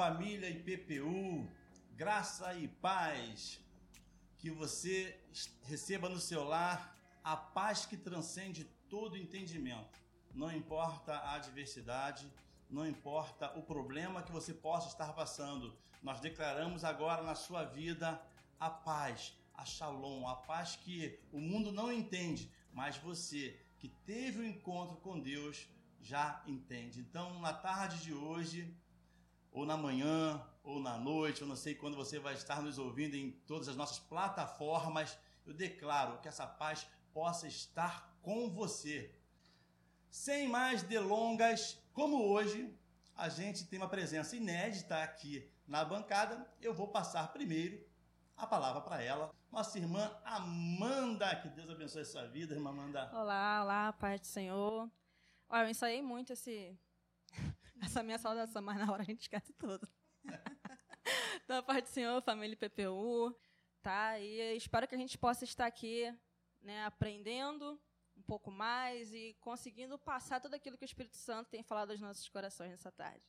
família IPPU, graça e paz. Que você receba no seu lar a paz que transcende todo entendimento. Não importa a adversidade, não importa o problema que você possa estar passando, nós declaramos agora na sua vida a paz, a shalom, a paz que o mundo não entende, mas você que teve o um encontro com Deus já entende. Então, na tarde de hoje, ou na manhã, ou na noite, eu não sei quando você vai estar nos ouvindo em todas as nossas plataformas, eu declaro que essa paz possa estar com você. Sem mais delongas, como hoje a gente tem uma presença inédita aqui na bancada, eu vou passar primeiro a palavra para ela, nossa irmã Amanda. Que Deus abençoe a sua vida, irmã Amanda. Olá, olá, Pai do Senhor. Olha, eu ensaiei muito esse, essa minha saudação, mas na hora a gente esquece tudo. então, Pai do Senhor, família PPU, tá? E espero que a gente possa estar aqui, né, aprendendo um pouco mais e conseguindo passar tudo aquilo que o Espírito Santo tem falado aos nossos corações nessa tarde.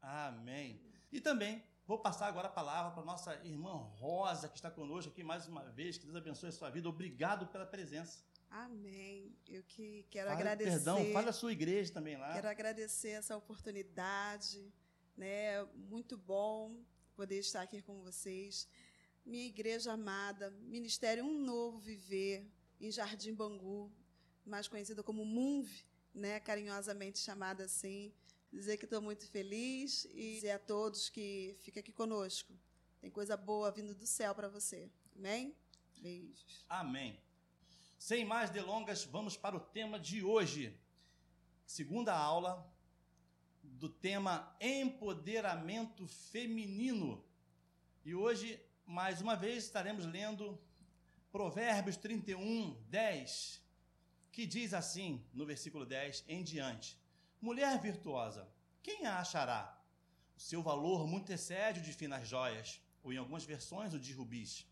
Amém. E também vou passar agora a palavra para nossa irmã Rosa, que está conosco aqui mais uma vez. Que Deus abençoe a sua vida. Obrigado pela presença. Amém. Eu que quero fala, agradecer. Perdão, fala a sua igreja também lá. Quero agradecer essa oportunidade, né? Muito bom poder estar aqui com vocês. Minha igreja amada, Ministério Um Novo Viver, em Jardim Bangu, mais conhecida como MUNV, né? Carinhosamente chamada assim. Dizer que estou muito feliz e dizer a todos que fica aqui conosco. Tem coisa boa vindo do céu para você. Amém? Beijos. Amém. Sem mais delongas, vamos para o tema de hoje. Segunda aula do tema Empoderamento Feminino. E hoje, mais uma vez, estaremos lendo Provérbios 31, 10, que diz assim, no versículo 10 em diante: Mulher virtuosa, quem a achará? O seu valor muito excede o de finas joias, ou em algumas versões o de rubis.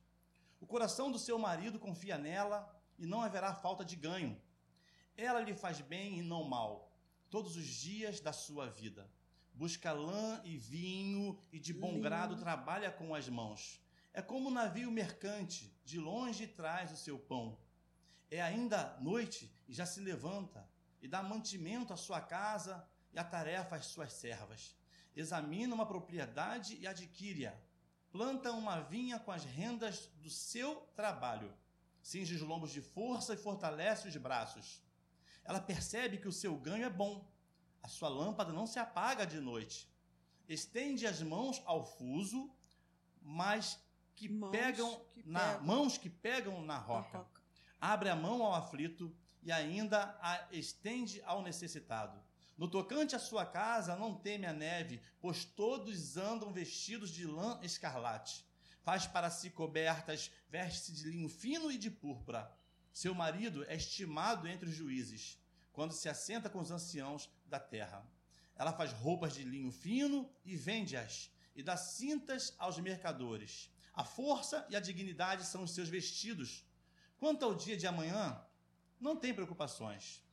O coração do seu marido confia nela e não haverá falta de ganho. Ela lhe faz bem e não mal, todos os dias da sua vida. Busca lã e vinho e de bom grado trabalha com as mãos. É como um navio mercante, de longe traz o seu pão. É ainda noite e já se levanta, e dá mantimento à sua casa e a tarefa às suas servas. Examina uma propriedade e adquire-a. Planta uma vinha com as rendas do seu trabalho cinge os lombos de força e fortalece os braços. Ela percebe que o seu ganho é bom. A sua lâmpada não se apaga de noite. Estende as mãos ao fuso, mas que mãos pegam que na pegam. mãos que pegam na roca. roca. Abre a mão ao aflito e ainda a estende ao necessitado. No tocante à sua casa, não teme a neve, pois todos andam vestidos de lã escarlate faz para si cobertas, veste-se de linho fino e de púrpura. Seu marido é estimado entre os juízes, quando se assenta com os anciãos da terra. Ela faz roupas de linho fino e vende-as, e dá cintas aos mercadores. A força e a dignidade são os seus vestidos. Quanto ao dia de amanhã, não tem preocupações.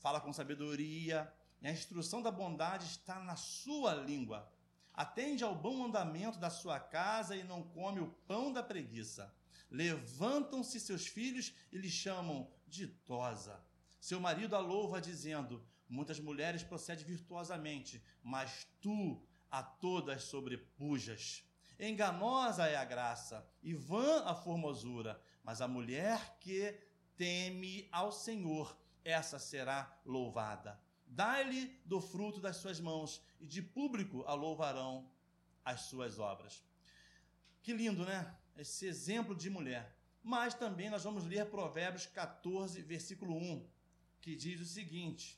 Fala com sabedoria, e a instrução da bondade está na sua língua. Atende ao bom andamento da sua casa e não come o pão da preguiça. Levantam-se seus filhos e lhe chamam ditosa. Seu marido a louva, dizendo: Muitas mulheres procedem virtuosamente, mas tu a todas sobrepujas. Enganosa é a graça e vã a formosura, mas a mulher que teme ao Senhor, essa será louvada. Dai-lhe do fruto das suas mãos, e de público a louvarão as suas obras. Que lindo, né? Esse exemplo de mulher. Mas também nós vamos ler Provérbios 14, versículo 1, que diz o seguinte: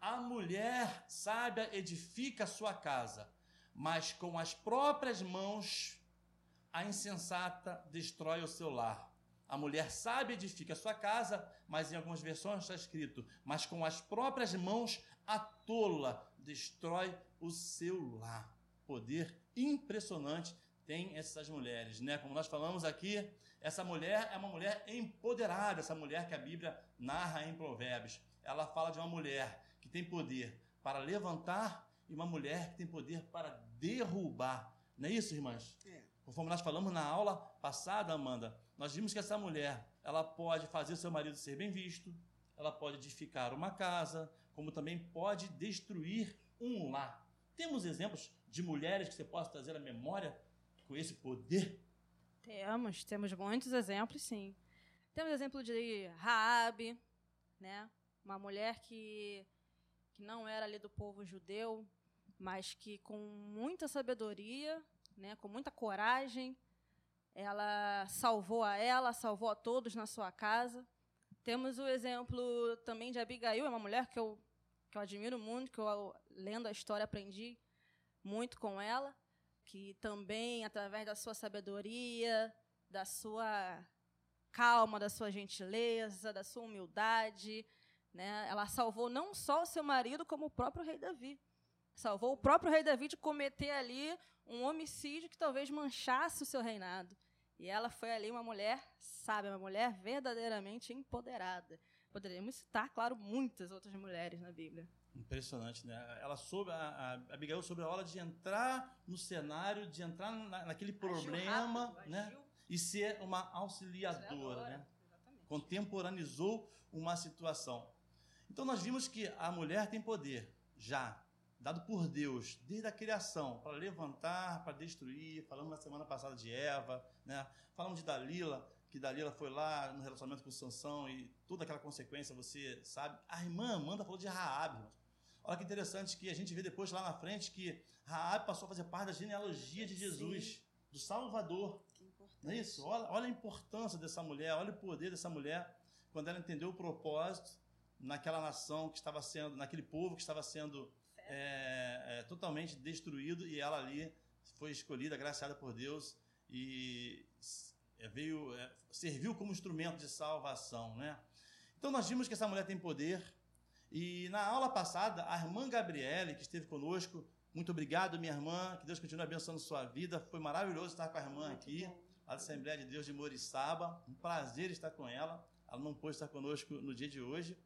A mulher sábia edifica a sua casa, mas com as próprias mãos a insensata destrói o seu lar. A mulher sábia edifica a sua casa, mas em algumas versões está escrito: mas com as próprias mãos a tola destrói o seu lar. Poder impressionante tem essas mulheres, né? Como nós falamos aqui, essa mulher é uma mulher empoderada, essa mulher que a Bíblia narra em Provérbios. Ela fala de uma mulher que tem poder para levantar e uma mulher que tem poder para derrubar. Não é isso, irmãs? É. Conforme nós falamos na aula passada, Amanda, nós vimos que essa mulher, ela pode fazer seu marido ser bem visto, ela pode edificar uma casa, como também pode destruir um lar. Temos exemplos de mulheres que você possa trazer à memória com esse poder? Temos, temos muitos exemplos, sim. Temos exemplo de Raabe, né? Uma mulher que, que não era ali do povo judeu, mas que com muita sabedoria, né, com muita coragem, ela salvou a ela, salvou a todos na sua casa. Temos o exemplo também de Abigail, é uma mulher que eu, que eu admiro muito, que eu, lendo a história, aprendi muito com ela, que também, através da sua sabedoria, da sua calma, da sua gentileza, da sua humildade, né, ela salvou não só o seu marido, como o próprio rei Davi. Salvou o próprio rei Davi de cometer ali um homicídio que talvez manchasse o seu reinado. E ela foi ali uma mulher sábia, uma mulher verdadeiramente empoderada. Poderíamos citar, claro, muitas outras mulheres na Bíblia. Impressionante, né? Ela soube, a, a Abigail sobre a hora de entrar no cenário, de entrar na, naquele problema, rápido, né? E ser uma auxiliadora, né? Exatamente. Contemporaneizou uma situação. Então nós vimos que a mulher tem poder, já, dado por Deus, desde a criação, para levantar, para destruir. Falamos na semana passada de Eva, né? Falamos de Dalila, que Dalila foi lá no relacionamento com Sansão e toda aquela consequência, você sabe. A irmã Amanda falou de Raab, irmãos. Olha que interessante que a gente vê depois lá na frente que Raab passou a fazer parte da genealogia de Jesus, do Salvador. Que importante. Não é isso? Olha, olha a importância dessa mulher, olha o poder dessa mulher quando ela entendeu o propósito naquela nação que estava sendo, naquele povo que estava sendo é, é, totalmente destruído e ela ali foi escolhida, agraciada por Deus e é, veio, é, serviu como instrumento de salvação, né? Então nós vimos que essa mulher tem poder e na aula passada a irmã Gabriele que esteve conosco, muito obrigado minha irmã, que Deus continue abençoando sua vida, foi maravilhoso estar com a irmã Muito aqui, bom. da Assembleia de Deus de Moriçaba, um prazer estar com ela, ela não pôde estar conosco no dia de hoje,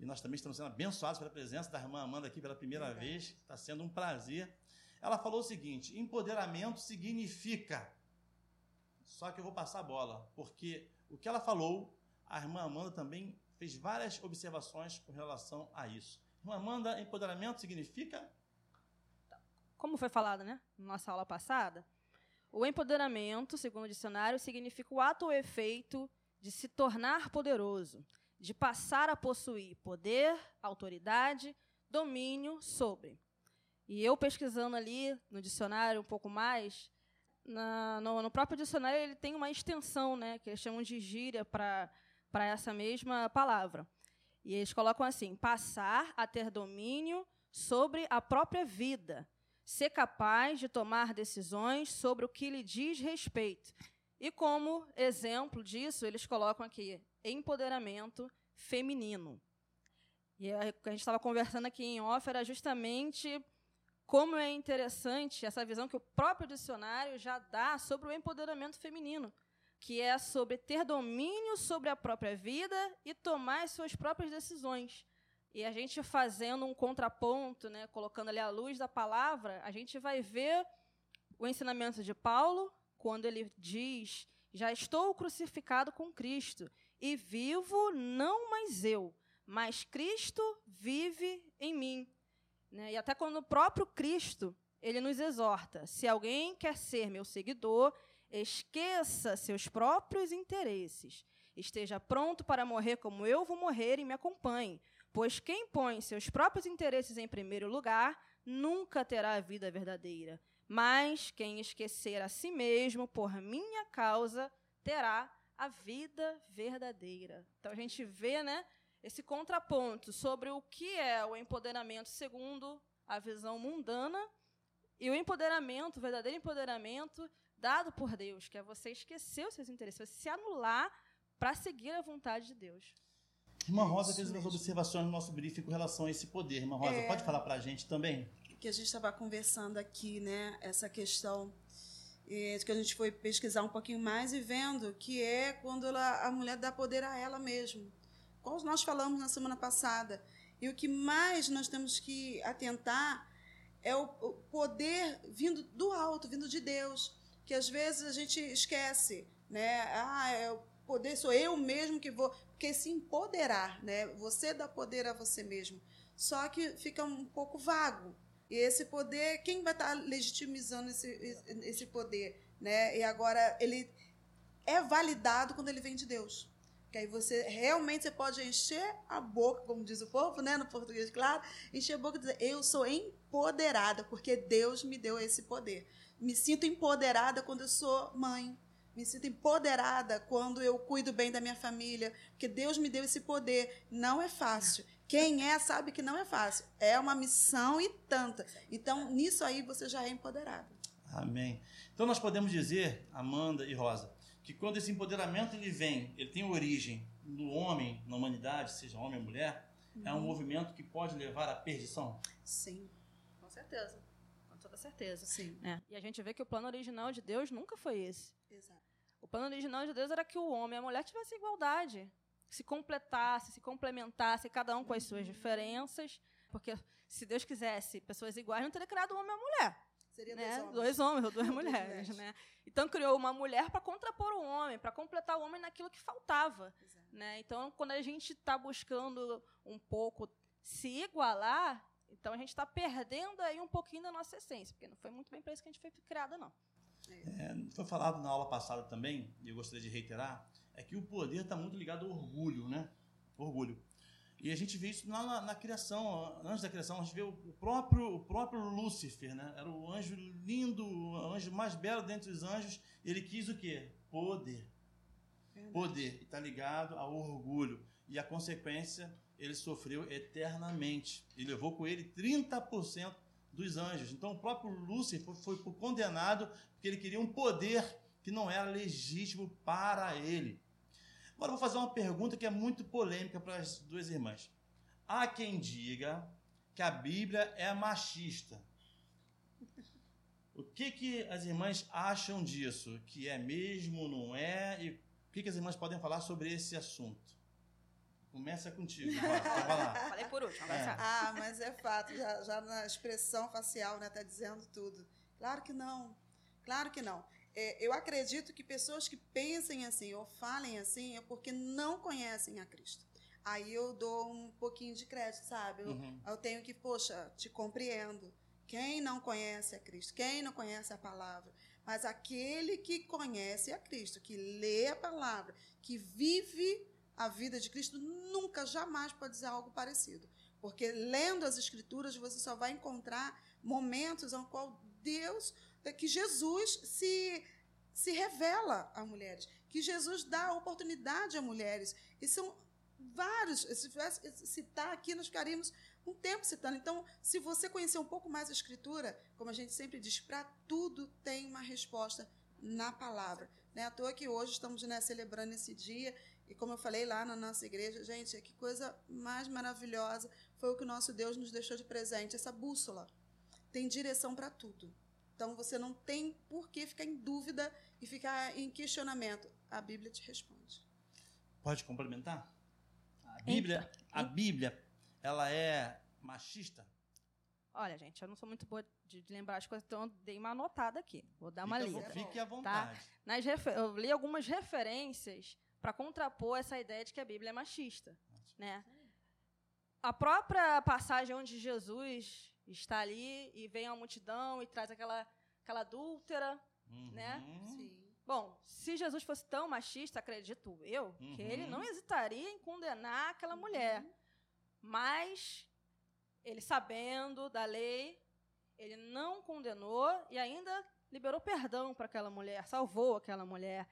e nós também estamos sendo abençoados pela presença da irmã Amanda aqui pela primeira Verdade. vez. Está sendo um prazer. Ela falou o seguinte: empoderamento significa. Só que eu vou passar a bola, porque o que ela falou, a irmã Amanda também fez várias observações com relação a isso. Irmã Amanda, empoderamento significa. Como foi falado, né, na nossa aula passada, o empoderamento, segundo o dicionário, significa o ato ou efeito de se tornar poderoso, de passar a possuir poder, autoridade, domínio sobre. E eu pesquisando ali no dicionário um pouco mais, na- no, no próprio dicionário ele tem uma extensão, né, que eles chamam de gíria para essa mesma palavra. E eles colocam assim: passar a ter domínio sobre a própria vida, ser capaz de tomar decisões sobre o que lhe diz respeito. E como exemplo disso, eles colocam aqui empoderamento feminino. E a a gente estava conversando aqui em off era justamente como é interessante essa visão que o próprio dicionário já dá sobre o empoderamento feminino, que é sobre ter domínio sobre a própria vida e tomar as suas próprias decisões. E a gente fazendo um contraponto, né, colocando ali a luz da palavra, a gente vai ver o ensinamento de Paulo, quando ele diz: Já estou crucificado com Cristo, e vivo não mais eu, mas Cristo vive em mim. Né? E até quando o próprio Cristo ele nos exorta: se alguém quer ser meu seguidor, esqueça seus próprios interesses. Esteja pronto para morrer como eu vou morrer e me acompanhe. Pois quem põe seus próprios interesses em primeiro lugar nunca terá a vida verdadeira. Mas quem esquecer a si mesmo por minha causa terá a vida verdadeira. Então a gente vê, né, esse contraponto sobre o que é o empoderamento segundo a visão mundana e o empoderamento, o verdadeiro empoderamento dado por Deus, que é você esquecer os seus interesses, você se anular para seguir a vontade de Deus. Irmã Rosa fez umas observações no nosso briefing com relação a esse poder. Irmã Rosa, É. pode falar para a gente também? que a gente estava conversando aqui, né? Essa questão que a gente foi pesquisar um pouquinho mais e vendo que é quando ela, a mulher dá poder a ela mesma. Como nós falamos na semana passada. E o que mais nós temos que atentar é o poder vindo do alto, vindo de Deus, que às vezes a gente esquece, né? Ah, é o poder sou eu mesmo que vou, porque se empoderar, né? Você dá poder a você mesmo. Só que fica um pouco vago. E esse poder, quem vai estar legitimizando esse, esse poder, né? E agora ele é validado quando ele vem de Deus. Que aí você realmente você pode encher a boca, como diz o povo, né, no português, claro, encher a boca e dizer: Eu sou empoderada, porque Deus me deu esse poder. Me sinto empoderada quando eu sou mãe. Me sinto empoderada quando eu cuido bem da minha família, porque Deus me deu esse poder. Não é fácil. Quem é sabe que não é fácil. É uma missão e tanta. Então, nisso aí você já é empoderada. Amém. Então nós podemos dizer, Amanda e Rosa, que quando esse empoderamento ele vem, ele tem origem no homem, na humanidade, seja homem ou mulher, uhum. é um movimento que pode levar à perdição? Sim. Com certeza. Com toda certeza. Sim. É. E a gente vê que o plano original de Deus nunca foi esse. Exato. O plano original de Deus era que o homem e a mulher tivessem igualdade, se completassem, se complementassem, cada um com as suas diferenças, porque se Deus quisesse pessoas iguais, não teria criado o homem e a mulher. Seria né? dois homens. Dois homens ou duas mulheres, né? Então criou uma mulher para contrapor o homem, para completar o homem naquilo que faltava, né? Então quando a gente está buscando um pouco se igualar, então a gente está perdendo aí um pouquinho da nossa essência, porque não foi muito bem para isso que a gente foi criada, não. É, foi falado na aula passada também, e eu gostaria de reiterar, é que o poder está muito ligado ao orgulho, né? Orgulho. E a gente vê isso lá na, na, criação, antes da criação, a gente vê o próprio, o próprio Lúcifer, né? Era o anjo lindo, o anjo mais belo dentre os anjos. Ele quis o quê? Poder. Verdade. Poder. Está ligado ao orgulho. E a consequência, ele sofreu eternamente. E levou com ele 30% dos anjos. Então o próprio Lúcifer foi, foi condenado porque ele queria um poder que não era legítimo para ele. Agora eu vou fazer uma pergunta que é muito polêmica para as duas irmãs. Há quem diga que a Bíblia é machista. O que, que as irmãs acham disso? Que é mesmo, não é? E o que, que as irmãs podem falar sobre esse assunto? Começa contigo, vai lá. Falei por último, é. Ah, mas é fato, já, já na expressão facial, né, tá dizendo tudo. Claro que não, claro que não é, eu acredito que pessoas que pensem assim ou falem assim é porque não conhecem a Cristo. Aí eu dou um pouquinho de crédito, sabe? Eu, uhum. eu tenho que, poxa, te compreendo. Quem não conhece a Cristo? Quem não conhece a palavra? Mas aquele que conhece a Cristo, que lê a palavra, que vive a vida de Cristo, nunca, jamais pode dizer algo parecido. Porque lendo as Escrituras, você só vai encontrar momentos em qual Deus que Jesus se, se revela a mulheres, que Jesus dá oportunidade a mulheres. E são vários. Se tivesse citar aqui, nós ficaríamos um tempo citando. Então, se você conhecer um pouco mais a Escritura, como a gente sempre diz, para tudo tem uma resposta na palavra. É à toa que hoje estamos né, celebrando esse dia. E como eu falei lá na nossa igreja, gente, que coisa mais maravilhosa foi o que o nosso Deus nos deixou de presente, essa bússola. Tem direção para tudo. Então você não tem por que ficar em dúvida e ficar em questionamento. A Bíblia te responde. Pode complementar? A Bíblia, a Bíblia, ela é machista? Olha, gente, eu não sou muito boa de, de lembrar as coisas, então eu dei uma anotada aqui. Vou dar uma Fica, lida. Fique à tá? vontade. Tá? Nas eu li algumas referências para contrapor essa ideia de que a Bíblia é machista, né? A própria passagem onde Jesus está ali e vem a multidão e traz aquela, aquela adúltera, uhum. né? Sim. Bom, se Jesus fosse tão machista, acredito eu, uhum. que ele não hesitaria em condenar aquela uhum. mulher. Mas ele sabendo da lei, ele não condenou e ainda liberou perdão para aquela mulher, salvou aquela mulher.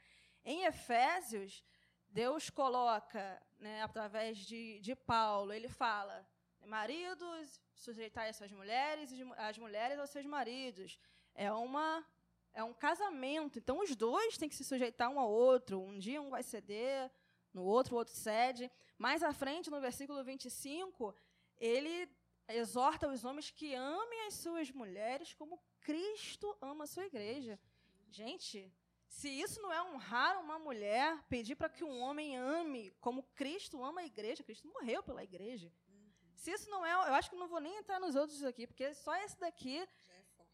Em Efésios, Deus coloca, né, através de, de Paulo, ele fala: maridos, sujeitar as suas mulheres e as mulheres aos seus maridos. É uma é um casamento, então os dois têm que se sujeitar um ao outro. Um dia um vai ceder, no outro o outro cede. Mais à frente, no versículo 25, ele exorta os homens que amem as suas mulheres como Cristo ama a sua igreja. Gente, se isso não é honrar uma mulher, pedir para que um homem ame como Cristo ama a igreja, Cristo morreu pela igreja. Se isso não é, eu acho que não vou nem entrar nos outros aqui, porque só esse daqui, é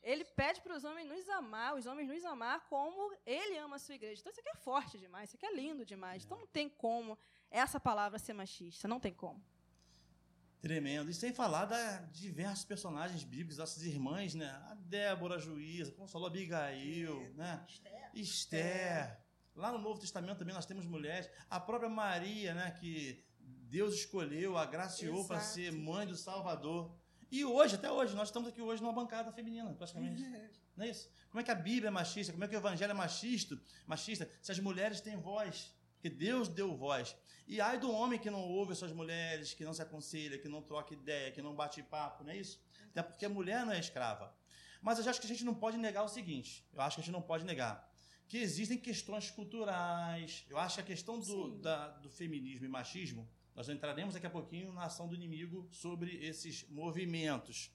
ele pede para os homens nos amar, os homens nos amar como ele ama a sua igreja. Então isso aqui é forte demais, isso aqui é lindo demais. Então não tem como essa palavra ser machista, não tem como. Tremendo. E sem falar da diversos personagens bíblicos, nossas irmãs, né? A Débora, a juíza, como falou, Abigail, É. né? Esther. Lá no Novo Testamento também nós temos mulheres. A própria Maria, né? Que Deus escolheu, agraciou para ser mãe do Salvador. E hoje, até hoje, nós estamos aqui hoje numa bancada feminina, praticamente. Não é isso? Como é que a Bíblia é machista? Como é que o Evangelho é machista? Machista? Se as mulheres têm voz, porque Deus deu voz. E ai do homem que não ouve as suas mulheres, que não se aconselha, que não troca ideia, que não bate papo, não é isso? Até porque a mulher não é escrava. Mas eu acho que a gente não pode negar o seguinte: eu acho que a gente não pode negar que existem questões culturais. Eu acho que a questão do, da- do feminismo e machismo, nós entraremos daqui a pouquinho na ação do inimigo sobre esses movimentos.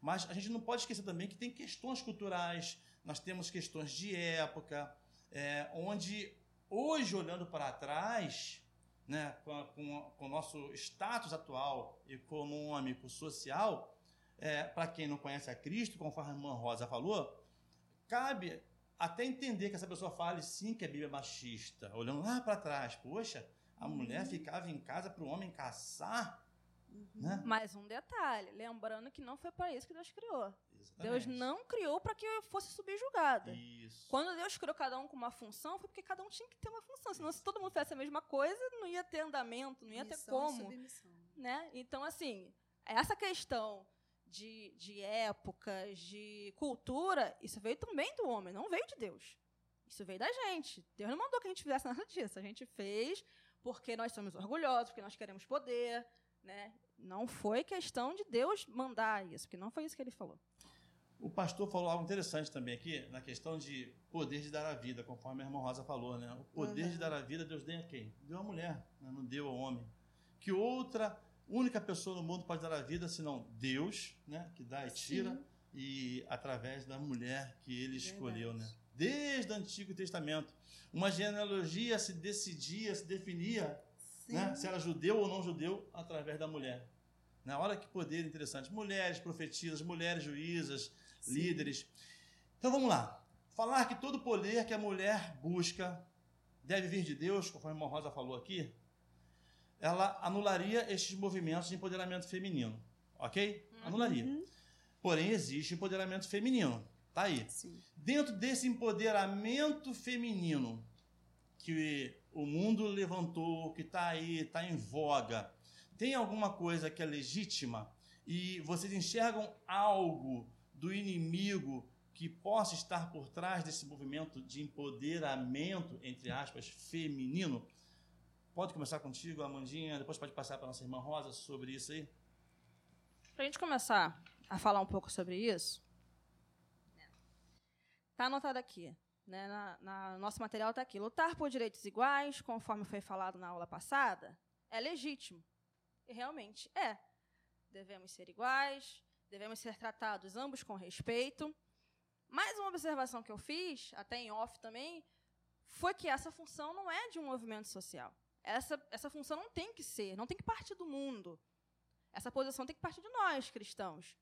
Mas a gente não pode esquecer também que tem questões culturais, nós temos questões de época, é, onde hoje, olhando para trás, né, com, com o nosso status atual, econômico, social, é, para quem não conhece a Cristo, conforme a irmã Rosa falou, cabe até entender que essa pessoa fale sim que a Bíblia é machista, olhando lá para trás, poxa, a mulher ficava em casa para o homem caçar, Uhum. né? Mais um detalhe, lembrando que não foi para isso que Deus criou. Deus Exatamente. não criou para que eu fosse subjugada. Isso. Quando Deus criou cada um com uma função, foi porque cada um tinha que ter uma função. Senão, se todo mundo fizesse a mesma coisa, não ia ter andamento, não ia ter Missão e como. submissão. né? Então, assim, essa questão de, de épocas, de cultura, isso veio também do homem, não veio de Deus. Isso veio da gente. Deus não mandou que a gente fizesse nada disso. A gente fez porque nós somos orgulhosos, porque nós queremos poder, né? Não foi questão de Deus mandar isso, porque não foi isso que ele falou. O pastor falou algo interessante também aqui, na questão de poder de dar a vida, conforme a irmã Rosa falou, né? O poder Uhum. de dar a vida, Deus deu a quem? Deu a mulher, né? não deu ao homem. Que outra única pessoa no mundo pode dar a vida, senão Deus, né? Que dá e tira, Sim. e através da mulher que ele Verdade. escolheu, né? Desde o Antigo Testamento. Uma genealogia se decidia, se definia né? se era judeu ou não judeu, através da mulher. Na hora que poder interessante. Mulheres profetisas, mulheres juízas, Sim. líderes. Então vamos lá. Falar que todo poder que a mulher busca deve vir de Deus, conforme a irmã Rosa falou aqui, ela anularia estes movimentos de empoderamento feminino. Ok? Anularia. Uhum. Porém, existe empoderamento feminino. Tá aí. Sim. Dentro desse empoderamento feminino que o mundo levantou, que está aí, está em voga, tem alguma coisa que é legítima e vocês enxergam algo do inimigo que possa estar por trás desse movimento de empoderamento, entre aspas, feminino? Pode começar contigo, Amandinha, depois pode passar para nossa irmã Rosa sobre isso aí. Para a gente começar a falar um pouco sobre isso, está anotado aqui. Né, na, na- nosso material está aqui. Lutar por direitos iguais, conforme foi falado na aula passada, é legítimo. E realmente é. Devemos ser iguais, devemos ser tratados ambos com respeito. Mais uma observação que eu fiz, até em off também, foi que essa função não é de um movimento social. Essa, essa função não tem que ser, não tem que partir do mundo. Essa posição tem que partir de nós, cristãos.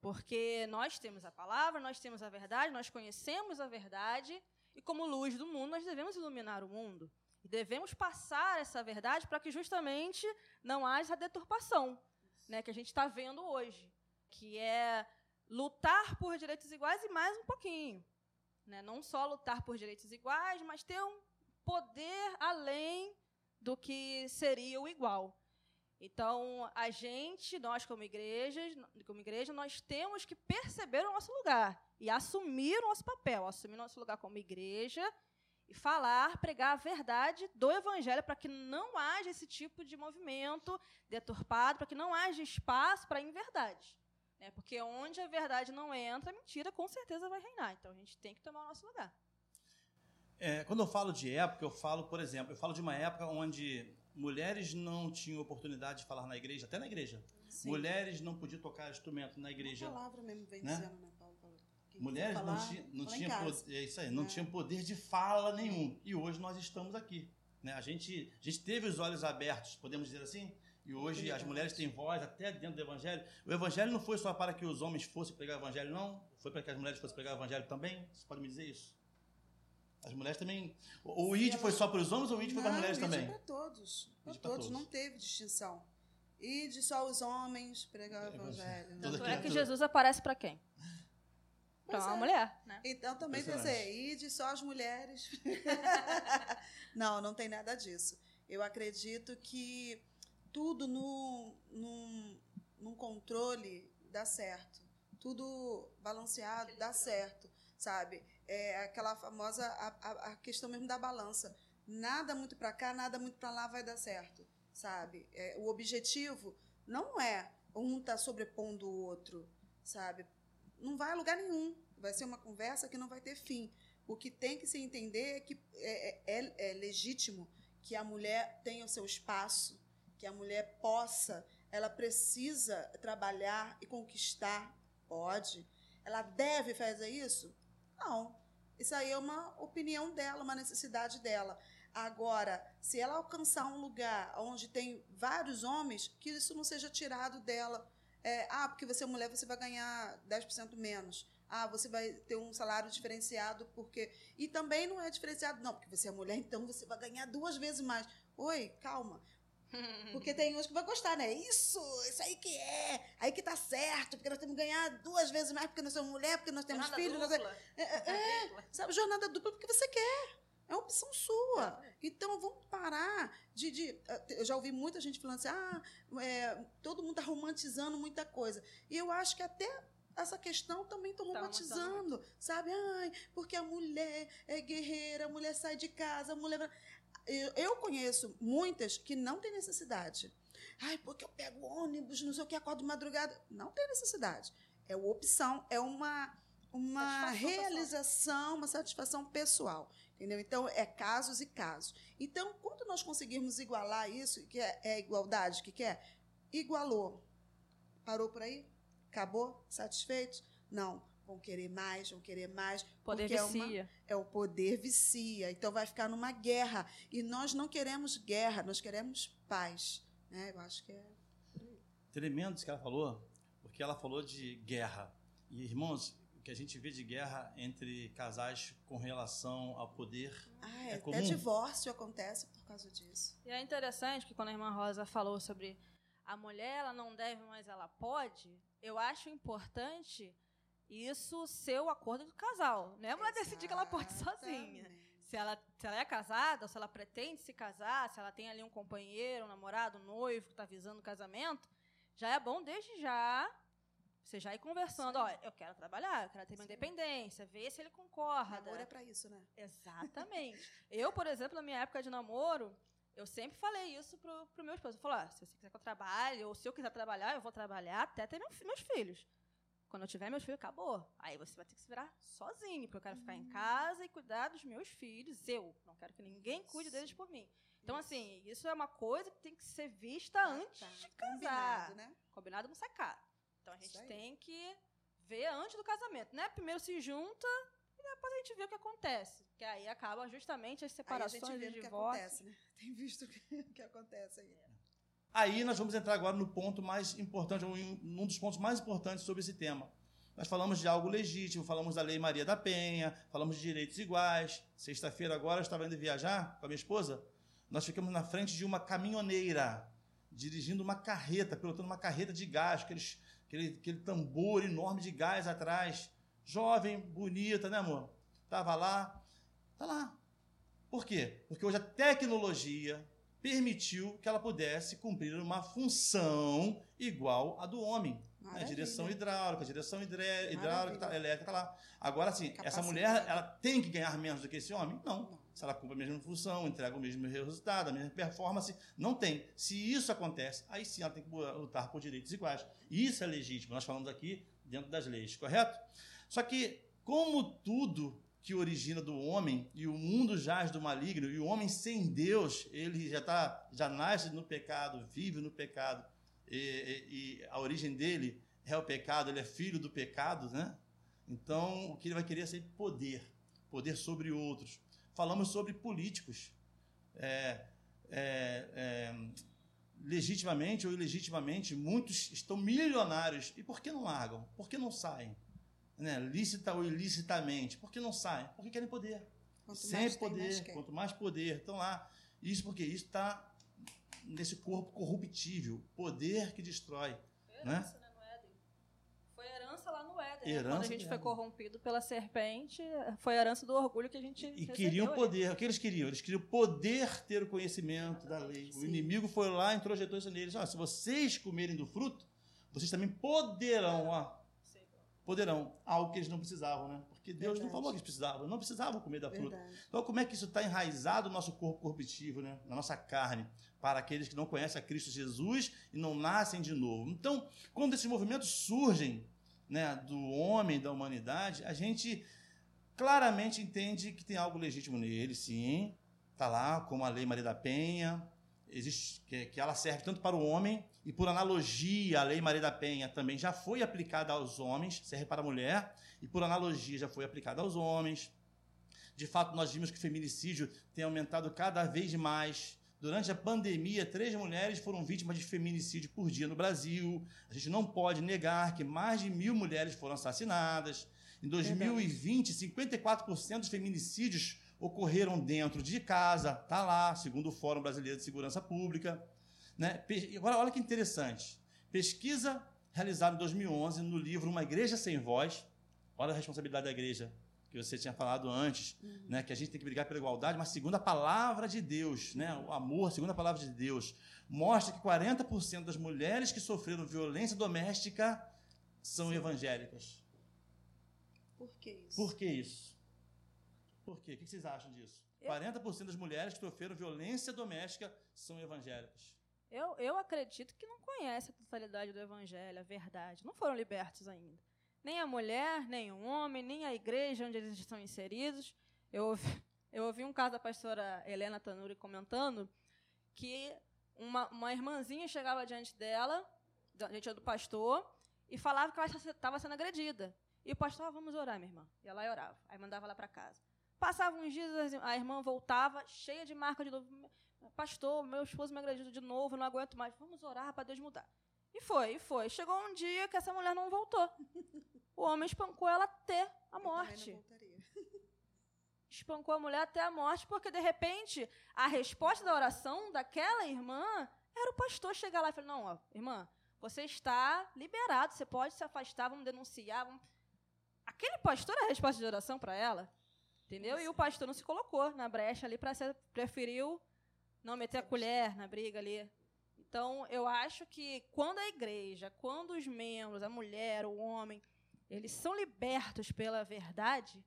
Porque nós temos a palavra, nós temos a verdade, nós conhecemos a verdade, e como luz do mundo, nós devemos iluminar o mundo. E devemos passar essa verdade para que justamente não haja deturpação, né, que a gente está vendo hoje, que é lutar por direitos iguais e mais um pouquinho. Né? Não só lutar por direitos iguais, mas ter um poder além do que seria o igual. Então, a gente, nós como igreja, como igreja, nós temos que perceber o nosso lugar e assumir o nosso papel, assumir o nosso lugar como igreja e falar, pregar a verdade do evangelho para que não haja esse tipo de movimento deturpado, para que não haja espaço para a inverdade. Né? Porque onde a verdade não entra, a mentira com certeza vai reinar. Então, a gente tem que tomar o nosso lugar. É, quando eu falo de época, eu falo, por exemplo, eu falo de uma época onde mulheres não tinham oportunidade de falar na igreja, até na igreja. Sim. Mulheres não podiam tocar instrumento na igreja. A palavra mesmo vem né? dizendo, né, Paulo? Mulheres quiser não, falar, tinha, não casa. poder, é isso aí, não É. tinham poder de fala nenhum. E hoje nós estamos aqui. Né? A, gente, a gente teve os olhos abertos, podemos dizer assim, E hoje as mulheres têm voz até dentro do evangelho. O evangelho não foi só para que os homens fossem pregar o evangelho, não. Foi para que as mulheres fossem pregar o evangelho também. Você pode me dizer isso? As mulheres também. O ID foi só para os homens ou o ID foi para as mulheres não, também? para todos. Para pra todos. todos. Não teve distinção. Ide só os homens pregar o Evangelho. evangelho. Tudo Tanto é que Jesus aparece pra quem? Pois uma é. mulher, né? Então também dizer, ide só as mulheres. não, não tem nada disso. Eu acredito que tudo no, num, num controle dá certo. Tudo balanceado dá certo, sabe? É aquela famosa a, a- questão mesmo da balança. Nada muito para cá, nada muito para lá vai dar certo, sabe? É, o objetivo não é um tá sobrepondo o outro, sabe? Não vai a lugar nenhum. Vai ser uma conversa que não vai ter fim. O que tem que se entender é que é, é- é legítimo que a mulher tenha o seu espaço, que a mulher possa, ela precisa trabalhar e conquistar. Pode. Ela deve fazer isso? Não. Isso aí é uma opinião dela, uma necessidade dela. Agora, se ela alcançar um lugar onde tem vários homens, que isso não seja tirado dela. É, ah, porque você é mulher, você vai ganhar 10% menos. Ah, você vai ter um salário diferenciado porque. E também não é diferenciado, não, porque você é mulher, então você vai ganhar duas vezes mais. Oi, calma. Porque tem uns que vão gostar, né? Isso, isso aí que é, aí que tá certo, porque nós temos que ganhar duas vezes mais porque nós somos mulher, porque nós temos Jornada filhos. Nós... dupla. É, é, é, sabe, jornada dupla porque você quer. É uma opção sua. Então vamos parar de, de- Eu já ouvi muita gente falando assim: ah, é, todo mundo está romantizando muita coisa. E eu acho que até essa questão também estão Tá romantizando. sabe? Ai, porque a mulher é guerreira, a mulher sai de casa, a mulher. Eu, eu conheço muitas que não têm necessidade. Ai, porque eu pego ônibus, não sei o que, acordo de madrugada. Não tem necessidade. É uma opção, é uma, uma Satisfação pessoal. realização, uma satisfação pessoal. Entendeu? Então, é casos e casos. Então, quando nós conseguirmos igualar isso, que é, é igualdade, o que, que é? Igualou. Parou por aí? Acabou? Satisfeitos? Não. Vão querer mais, vão querer mais. Poder porque é uma- vicia. é o poder vicia. Então vai ficar numa guerra. E nós não queremos guerra, nós queremos paz. Né? Eu acho que é. Tremendo isso que ela falou, porque ela falou de guerra. E, irmãos, o que a gente vê de guerra entre casais com relação ao poder. Ah, É é, comum? até divórcio acontece por causa disso. E é interessante que quando a irmã Rosa falou sobre a mulher, ela não deve, mas ela pode, eu acho importante isso ser o acordo do casal. Não é a mulher decidir que ela pode sozinha. Se ela, se ela é casada, ou se ela pretende se casar, se ela tem ali um companheiro, um namorado, um noivo que está visando o casamento, já é bom desde já você já ir conversando. Ó, eu quero trabalhar, eu quero ter minha independência, ver se ele concorda. Namoro é pra isso, né? Exatamente. eu, por exemplo, na minha época de namoro, eu sempre falei isso pro, pro meu esposo. Eu falei, ah, se você quiser que eu trabalhe, ou se eu quiser trabalhar, eu vou trabalhar até ter meus filhos. Quando eu tiver meus filhos, acabou. Aí você vai ter que se virar sozinho, porque eu quero ficar em casa e cuidar dos meus filhos. Eu não quero que ninguém cuide deles por mim. Então, assim, isso é uma coisa que tem que ser vista antes Tá, de Combinado, casar. né? Combinado não sai caro. Então a Isso gente tem que ver antes do casamento, né? Primeiro se junta e depois a gente vê o que acontece. Que aí acaba justamente as Aí a separações gente vê o que divórcios. acontece, né? Tem visto o que, que acontece aí. Aí nós vamos entrar agora no ponto mais importante, um dos pontos mais importantes sobre esse tema. Nós falamos de algo legítimo, falamos da Lei Maria da Penha, falamos de direitos iguais. Sexta-feira agora eu estava indo viajar com a minha esposa. Nós ficamos na frente de uma caminhoneira, dirigindo uma carreta, pilotando uma carreta de gás, aqueles, aquele, aquele tambor enorme de gás atrás. Jovem, bonita, né, amor? Tava lá, tá lá. Por quê? Porque hoje a tecnologia permitiu que ela pudesse cumprir uma função igual à do homem. A Maravilha. direção hidráulica, direção hidré- hidráulica, tá, elétrica tá lá. Agora, assim, essa Capacidade. mulher, ela tem que ganhar menos do que esse homem? Não. Não. Se ela cumpre a mesma função, entrega o mesmo resultado, a mesma performance, não tem. Se isso acontece, aí sim ela tem que lutar por direitos iguais. Isso é legítimo. Nós falamos aqui dentro das leis, correto? Só que, como tudo que origina do homem e o mundo jaz do maligno e o homem sem Deus ele já tá já nasce no pecado vive no pecado e, e- e a origem dele é o pecado ele é filho do pecado né então o que ele vai querer é sempre poder poder sobre outros falamos sobre políticos É, é, é, legitimamente ou ilegitimamente, muitos estão milionários. E por que não largam? Por que não saem? Né? Lícita ou ilicitamente. Por que não saem? Porque querem poder. Quanto Sempre mais tem, poder. mais quer. Quanto mais poder. Estão lá. Isso porque isso está nesse corpo corruptível. Poder que destrói. Foi Né? herança, né, no Éden. Foi herança lá no Éden. né? Herança Quando a gente do foi corrompido pela serpente, foi a herança do orgulho que a gente E queriam poder. O que eles queriam? Eles queriam poder ter o conhecimento da lei. O Sim. inimigo foi lá e introjetou isso neles. Ah, se vocês comerem do fruto, vocês também poderão, ó, Sim. Poderão. Algo que eles não precisavam, né? Porque Deus não Verdade. falou que eles precisavam. Não precisavam comer da fruta. Verdade. Então, como é que isso está enraizado no nosso corpo corruptivo, né? na nossa carne, para aqueles que não conhecem a Cristo Jesus e não nascem de novo? Então, quando esses movimentos surgem né, do homem, da humanidade, a gente claramente entende que tem algo legítimo nele, sim. Está lá, como a Lei Maria da Penha, existe, que, que ela serve tanto para o homem, e por analogia, a Lei Maria da Penha também já foi aplicada aos homens, serve para a mulher, e por analogia já foi aplicada aos homens. De fato, nós vimos que o feminicídio tem aumentado cada vez mais. Durante a pandemia, três mulheres foram vítimas de feminicídio por dia no Brasil. A gente não pode negar que mais de mil mulheres foram assassinadas. Em 2020, 54% dos feminicídios ocorreram dentro de casa. Está lá, segundo o Fórum Brasileiro de Segurança Pública. Né? Agora, olha que interessante. Pesquisa realizada em 2011 no livro Uma Igreja Sem Voz. Olha a responsabilidade da igreja que você tinha falado antes, né, que a gente tem que brigar pela igualdade, mas segundo a palavra de Deus, né, o amor, segundo a palavra de Deus, mostra que 40% das mulheres que sofreram violência doméstica são evangélicas. Por que isso? Por que isso? Por quê? O que vocês acham disso? Eu- 40% das mulheres que sofreram violência doméstica são evangélicas. Eu, eu acredito que não conhece a totalidade do evangelho, a verdade. Não foram libertos ainda. Nem a mulher, nem o homem, nem a igreja onde eles estão inseridos. Eu ouvi, eu ouvi um caso da pastora Helena Tanuri comentando que uma, uma irmãzinha chegava diante dela, diante do pastor, e falava que ela estava sendo agredida. E o pastor, ah, vamos orar, minha irmã. E ela orava. Aí mandava ela para casa. Passavam uns dias, a irmã voltava, cheia de marca de novo. Pastor, meu esposo me agrediu de novo, não aguento mais. Vamos orar para Deus mudar. E foi, e foi. Chegou um dia que essa mulher não voltou. O homem espancou ela até a morte. Espancou a mulher até a morte, porque de repente a resposta da oração daquela irmã era o pastor chegar lá e falar: Não, ó, irmã, você está liberado, você pode se afastar, vamos denunciar. Vamos... Aquele pastor era a resposta de oração para ela. Entendeu? E o pastor não se colocou na brecha ali para ser, preferiu não meter a colher na briga ali. Então, eu acho que quando a igreja, quando os membros, a mulher, o homem, eles são libertos pela verdade,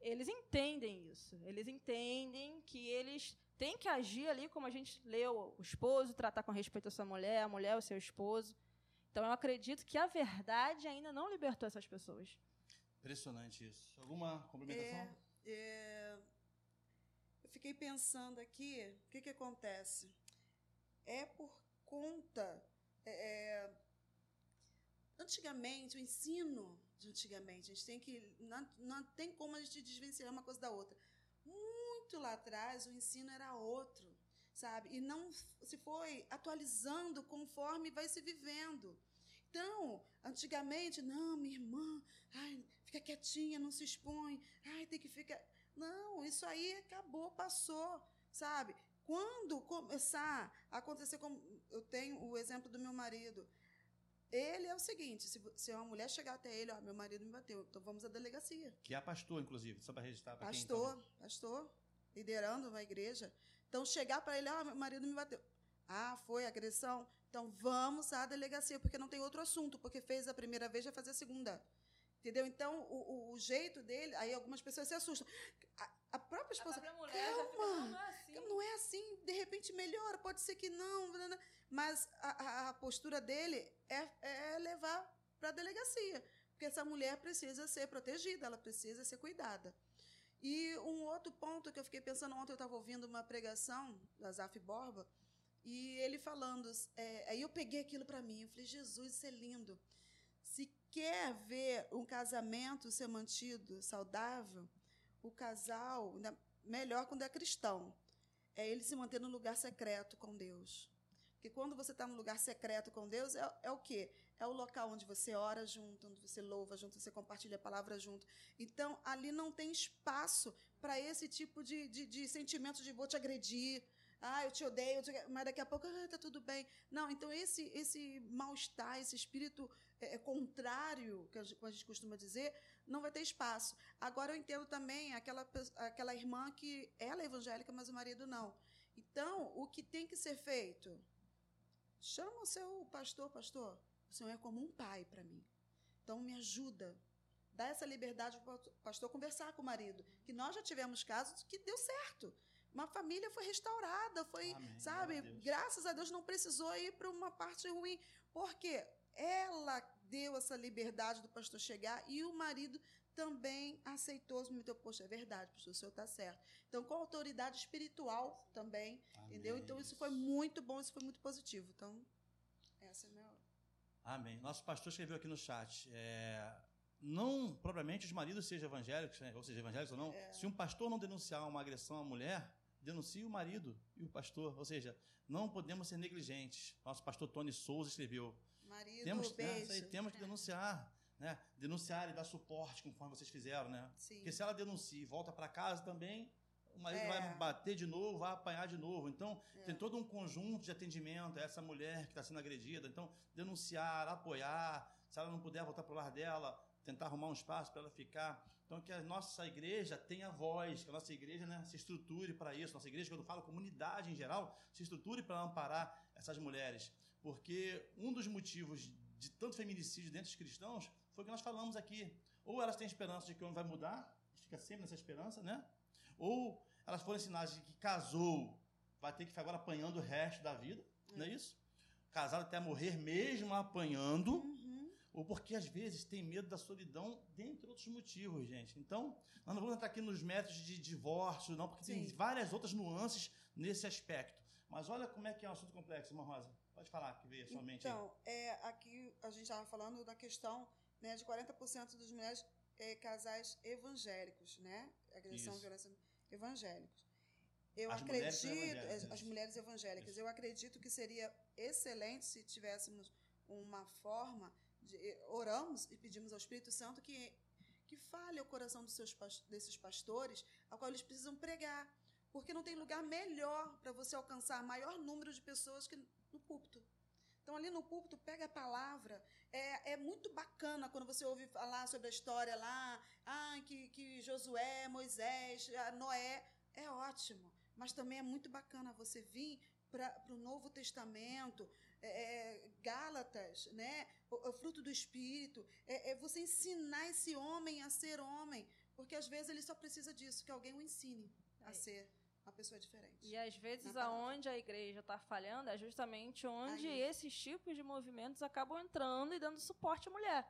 eles entendem isso. Eles entendem que eles têm que agir ali como a gente leu o esposo, tratar com respeito a sua mulher, a mulher o seu esposo. Então, eu acredito que a verdade ainda não libertou essas pessoas. Impressionante isso. Alguma complementação? É, eu fiquei pensando aqui, o que, que acontece? É por conta. é, é, antigamente, o ensino de antigamente, a gente tem que. Não, não tem como a gente desvencilhar uma coisa da outra. Muito lá atrás, o ensino era outro, sabe? E não se foi atualizando conforme vai se vivendo. Então, antigamente, não, minha irmã, ai, fica quietinha, não se expõe, ai, tem que ficar. Não, isso aí acabou, passou, sabe? Quando começar a acontecer como. Eu tenho o exemplo do meu marido. Ele é o seguinte: se, se uma mulher chegar até ele, ó, meu marido me bateu, então vamos à delegacia. Que é pastor, inclusive, só para registrar para quem Pastor, pastor, liderando uma igreja. Então, chegar para ele, ó, meu marido me bateu. Ah, foi agressão? Então, vamos à delegacia, porque não tem outro assunto, porque fez a primeira vez, vai fazer a segunda. Entendeu? Então, o, o, o jeito dele, aí algumas pessoas se assustam. A, a própria esposa, própria mulher já fica, calma, "Não, é assim." não é assim, de repente melhora, pode ser que não, mas a, a- a postura dele é, é levar para a delegacia, porque essa mulher precisa ser protegida, ela precisa ser cuidada. E um outro ponto que eu fiquei pensando ontem, eu estava ouvindo uma pregação da Zaf Borba, e ele falando, é, aí eu peguei aquilo para mim, eu falei, Jesus, isso é lindo. Se quer ver um casamento ser mantido saudável, o casal, ainda melhor quando é cristão, é ele se manter no lugar secreto com Deus. Porque quando você está no lugar secreto com Deus, é, é o quê? É o local onde você ora junto, onde você louva junto, você compartilha a palavra junto. Então, ali não tem espaço para esse tipo de, de, de sentimento de vou te agredir, ah, eu te odeio, mas daqui a pouco ah, tá tudo bem. Não, então esse esse mal-estar, esse espírito é, é contrário, que a gente costuma dizer, não vai ter espaço. Agora eu entendo também aquela, aquela irmã que ela é evangélica, mas o marido não. Então, o que tem que ser feito? Chama o seu pastor, pastor. O senhor é como um pai para mim. Então, me ajuda. Dá essa liberdade para o pastor conversar com o marido. Que nós já tivemos casos que deu certo. Uma família foi restaurada, foi, Amém. sabe? Graças a Deus não precisou ir para uma parte ruim. Porque ela deu essa liberdade do pastor chegar e o marido também aceitou, me meteu, poxa, é verdade, pastor, o senhor está certo. Então, com autoridade espiritual também, Amém. entendeu? Então, isso foi muito bom, isso foi muito positivo. Então, essa é a minha... Amém. Nosso pastor escreveu aqui no chat, é, não propriamente os maridos sejam evangélicos, né, ou seja, evangélicos ou não, é. se um pastor não denunciar uma agressão à mulher, denuncie o marido e o pastor. Ou seja, não podemos ser negligentes. Nosso pastor Tony Souza escreveu. Marido, temos, beijo. Né, aí, temos que denunciar. Né? Denunciar e dar suporte conforme vocês fizeram, né? Sim. Porque se ela denuncia e volta para casa também, o marido é. vai bater de novo, vai apanhar de novo. Então, é. tem todo um conjunto de atendimento a essa mulher que está sendo agredida. Então, denunciar, apoiar. Se ela não puder voltar para o lar dela, tentar arrumar um espaço para ela ficar. Então, que a nossa igreja tenha voz, que a nossa igreja né, se estruture para isso. Nossa igreja, quando eu falo comunidade em geral, se estruture para amparar essas mulheres. Porque um dos motivos de tanto feminicídio dentro dos cristãos foi o que nós falamos aqui. Ou elas têm esperança de que o homem vai mudar, fica sempre nessa esperança, né? Ou elas foram ensinadas de que casou, vai ter que ficar agora apanhando o resto da vida, não é isso? Casado até morrer mesmo apanhando. Uhum ou porque às vezes tem medo da solidão, dentre outros motivos, gente. Então, nós não vamos entrar aqui nos métodos de divórcio, não, porque Sim. tem várias outras nuances nesse aspecto. Mas olha como é que é um assunto complexo, irmã Rosa. Pode falar que veio a sua mente Então, é, aqui a gente estava falando da questão né, de 40% das mulheres é, casais evangélicos, né? Agressão e violência evangélicos. Eu as acredito, mulheres as, as mulheres evangélicas, Isso. eu acredito que seria excelente se tivéssemos uma forma de, eh, oramos e pedimos ao Espírito Santo que, que fale o coração dos seus, desses pastores, ao qual eles precisam pregar. Porque não tem lugar melhor para você alcançar maior número de pessoas que púlpito. Então, ali no púlpito, pega a palavra. É, é muito bacana quando você ouve falar sobre a história lá, ah, que, que Josué, Moisés, Noé. É ótimo. Mas também é muito bacana você vir para o Novo Testamento, é, é, Gálatas, né? O, o, fruto do Espírito, é, é, você ensinar esse homem a ser homem, porque às vezes ele só precisa disso, que alguém o ensine a é. ser uma pessoa diferente. E às vezes aonde a igreja está falhando é justamente onde Aí. esses tipos de movimentos acabam entrando e dando suporte à mulher.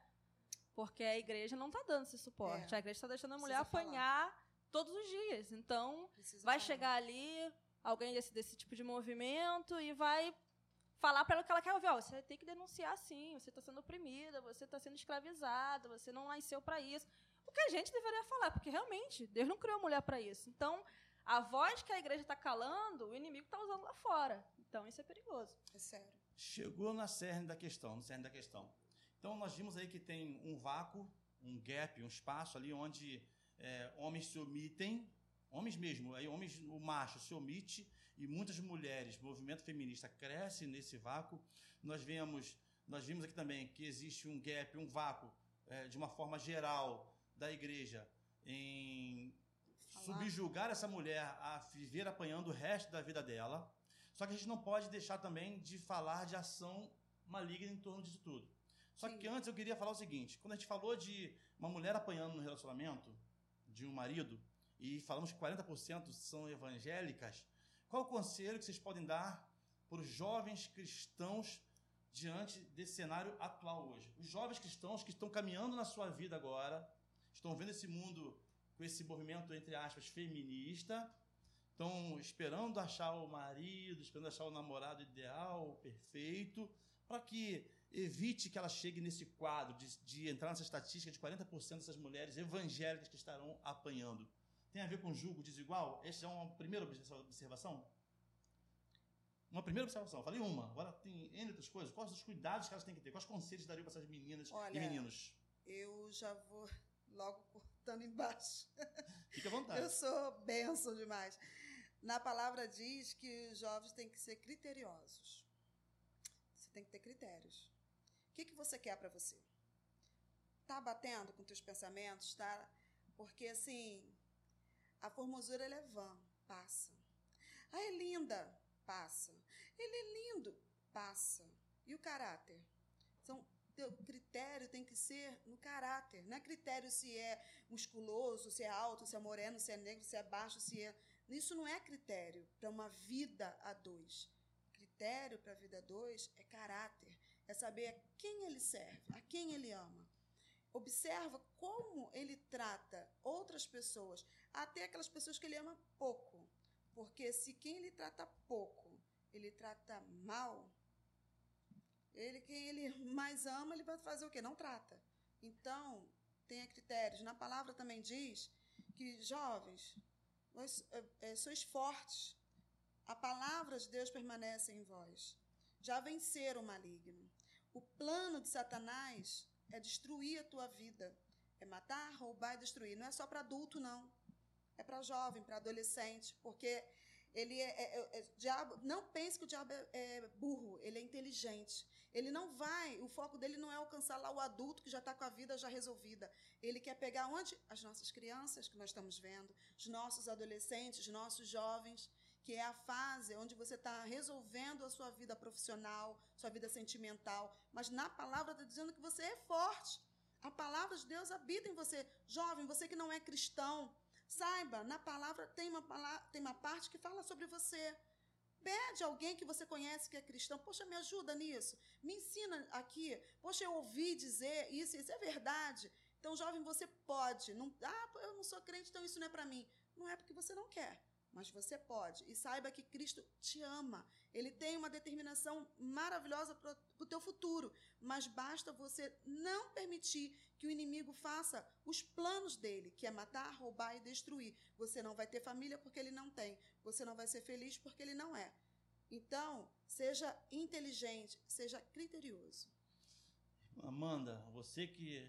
Porque a igreja não está dando esse suporte. É. A igreja está deixando a mulher Precisa apanhar falar. todos os dias. Então, Precisa vai falar. chegar ali alguém desse, desse tipo de movimento e vai falar para ela que ela quer ouvir. Ó, você tem que denunciar sim, você está sendo oprimida, você está sendo escravizada, você não nasceu para isso. O que a gente deveria falar, porque realmente Deus não criou mulher para isso. Então, a voz que a igreja está calando, o inimigo está usando lá fora. Então, isso é perigoso. É sério. Chegou na cerne da questão, no cerne da questão. Então, nós vimos aí que tem um vácuo, um gap, um espaço ali onde é, homens se omitem, homens mesmo, aí homens, o macho se omite e muitas mulheres, o movimento feminista cresce nesse vácuo. Nós vemos, nós vimos aqui também que existe um gap, um vácuo, é, de uma forma geral, da igreja em. Subjugar essa mulher a viver apanhando o resto da vida dela. Só que a gente não pode deixar também de falar de ação maligna em torno disso tudo. Só Sim. que antes eu queria falar o seguinte: quando a gente falou de uma mulher apanhando no relacionamento de um marido, e falamos que 40% são evangélicas, qual o conselho que vocês podem dar para os jovens cristãos diante desse cenário atual hoje? Os jovens cristãos que estão caminhando na sua vida agora, estão vendo esse mundo com esse movimento, entre aspas, feminista, estão esperando achar o marido, esperando achar o namorado ideal, perfeito, para que evite que ela chegue nesse quadro de, de entrar nessa estatística de 40% dessas mulheres evangélicas que estarão apanhando. Tem a ver com julgo desigual? Essa é uma primeira observação? Uma primeira observação, falei uma, agora tem N outras coisas. Quais os cuidados que elas têm que ter? Quais conselhos daria para essas meninas Olha, e meninos? Eu já vou logo cortando embaixo. Fique à vontade. Eu sou benção demais. Na palavra diz que os jovens têm que ser criteriosos. Você tem que ter critérios. O que, que você quer para você? Tá batendo com teus pensamentos, tá? Porque assim, a formosura ela é vã, passa. Ah, é linda, passa. Ele é lindo, passa. E o caráter? Teu critério tem que ser no caráter. Não é critério se é musculoso, se é alto, se é moreno, se é negro, se é baixo, se é. Isso não é critério para uma vida a dois. Critério para a vida a dois é caráter. É saber a quem ele serve, a quem ele ama. Observa como ele trata outras pessoas, até aquelas pessoas que ele ama pouco. Porque se quem ele trata pouco, ele trata mal, ele, quem ele mais ama, ele vai fazer o quê? Não trata. Então, tenha critérios. Na palavra também diz que, jovens, vós, é, sois fortes. A palavra de Deus permanece em vós. Já venceram o maligno. O plano de Satanás é destruir a tua vida. É matar, roubar e destruir. Não é só para adulto, não. É para jovem, para adolescente. Porque ele é, é, é, é, diabo, não pense que o diabo é, é, burro, ele é inteligente. Ele não vai, o foco dele não é alcançar lá o adulto que já está com a vida já resolvida. Ele quer pegar onde? As nossas crianças, que nós estamos vendo, os nossos adolescentes, os nossos jovens, que é a fase onde você está resolvendo a sua vida profissional, sua vida sentimental. Mas na palavra está dizendo que você é forte. A palavra de Deus habita em você. Jovem, você que não é cristão, Saiba, na palavra tem uma, tem uma parte que fala sobre você. Pede alguém que você conhece que é cristão. Poxa, me ajuda nisso. Me ensina aqui. Poxa, eu ouvi dizer isso, isso é verdade. Então, jovem, você pode. Não, ah, eu não sou crente, então isso não é para mim. Não é porque você não quer mas você pode. E saiba que Cristo te ama. Ele tem uma determinação maravilhosa para o teu futuro. Mas basta você não permitir que o inimigo faça os planos dele, que é matar, roubar e destruir. Você não vai ter família porque ele não tem. Você não vai ser feliz porque ele não é. Então, seja inteligente, seja criterioso. Amanda, você que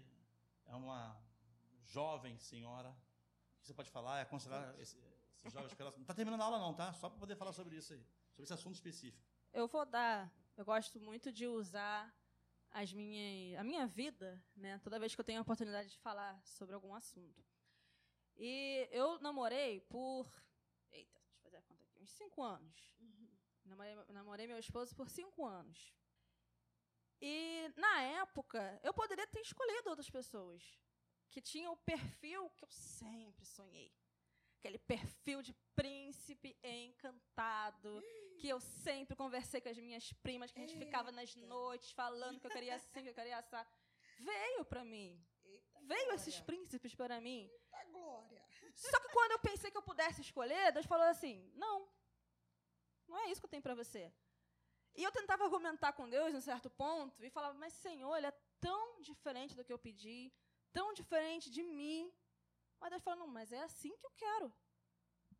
é uma jovem senhora, o que você pode falar? É aconselhar esse, jovens que Não está terminando a aula, não, tá? Só para poder falar sobre isso aí, sobre esse assunto específico. Eu vou dar. Eu gosto muito de usar as minhas, a minha vida, né? Toda vez que eu tenho a oportunidade de falar sobre algum assunto. E eu namorei por. Eita, deixa eu fazer a conta aqui. Uns cinco anos. Uhum. Namorei, namorei meu esposo por cinco anos. E, na época, eu poderia ter escolhido outras pessoas que tinham o perfil que eu sempre sonhei aquele perfil de príncipe encantado, que eu sempre conversei com as minhas primas, que a gente Eita. ficava nas noites falando que eu queria assim, que eu queria assar. Veio para mim. Eita Veio glória. esses príncipes para mim. Eita glória. Só que quando eu pensei que eu pudesse escolher, Deus falou assim: não, não é isso que eu tenho para você. E eu tentava argumentar com Deus em um certo ponto e falava: mas Senhor, ele é tão diferente do que eu pedi, tão diferente de mim. Mas Deus falou: não, mas é assim que eu quero.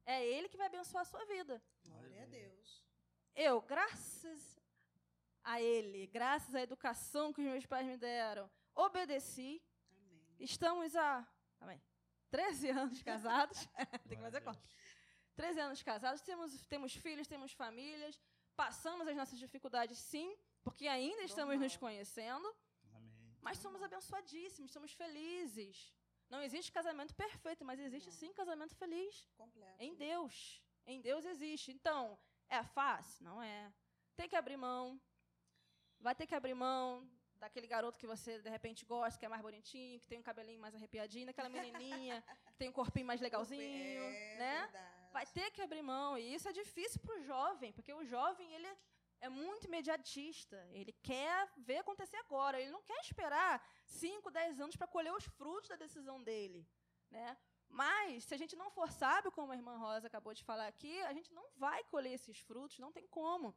É Ele que vai abençoar a sua vida. Glória a Deus. Eu, graças a Ele, graças à educação que os meus pais me deram, obedeci. Amém. Estamos há amém, 13 anos casados. Tem que fazer conta. 13 anos casados, temos, temos filhos, temos famílias, passamos as nossas dificuldades, sim, porque ainda estamos nos conhecendo. Amém. Mas somos abençoadíssimos, somos felizes. Não existe casamento perfeito, mas existe não. sim casamento feliz. Completo. Em Deus. Em Deus existe. Então, é fácil? Não é. Tem que abrir mão. Vai ter que abrir mão daquele garoto que você de repente gosta, que é mais bonitinho, que tem um cabelinho mais arrepiadinho, daquela menininha que tem um corpinho mais legalzinho, é, né? Verdade. Vai ter que abrir mão e isso é difícil para o jovem, porque o jovem ele é muito imediatista. Ele quer ver acontecer agora. Ele não quer esperar 5, 10 anos para colher os frutos da decisão dele. Né? Mas, se a gente não for sábio, como a irmã Rosa acabou de falar aqui, a gente não vai colher esses frutos, não tem como.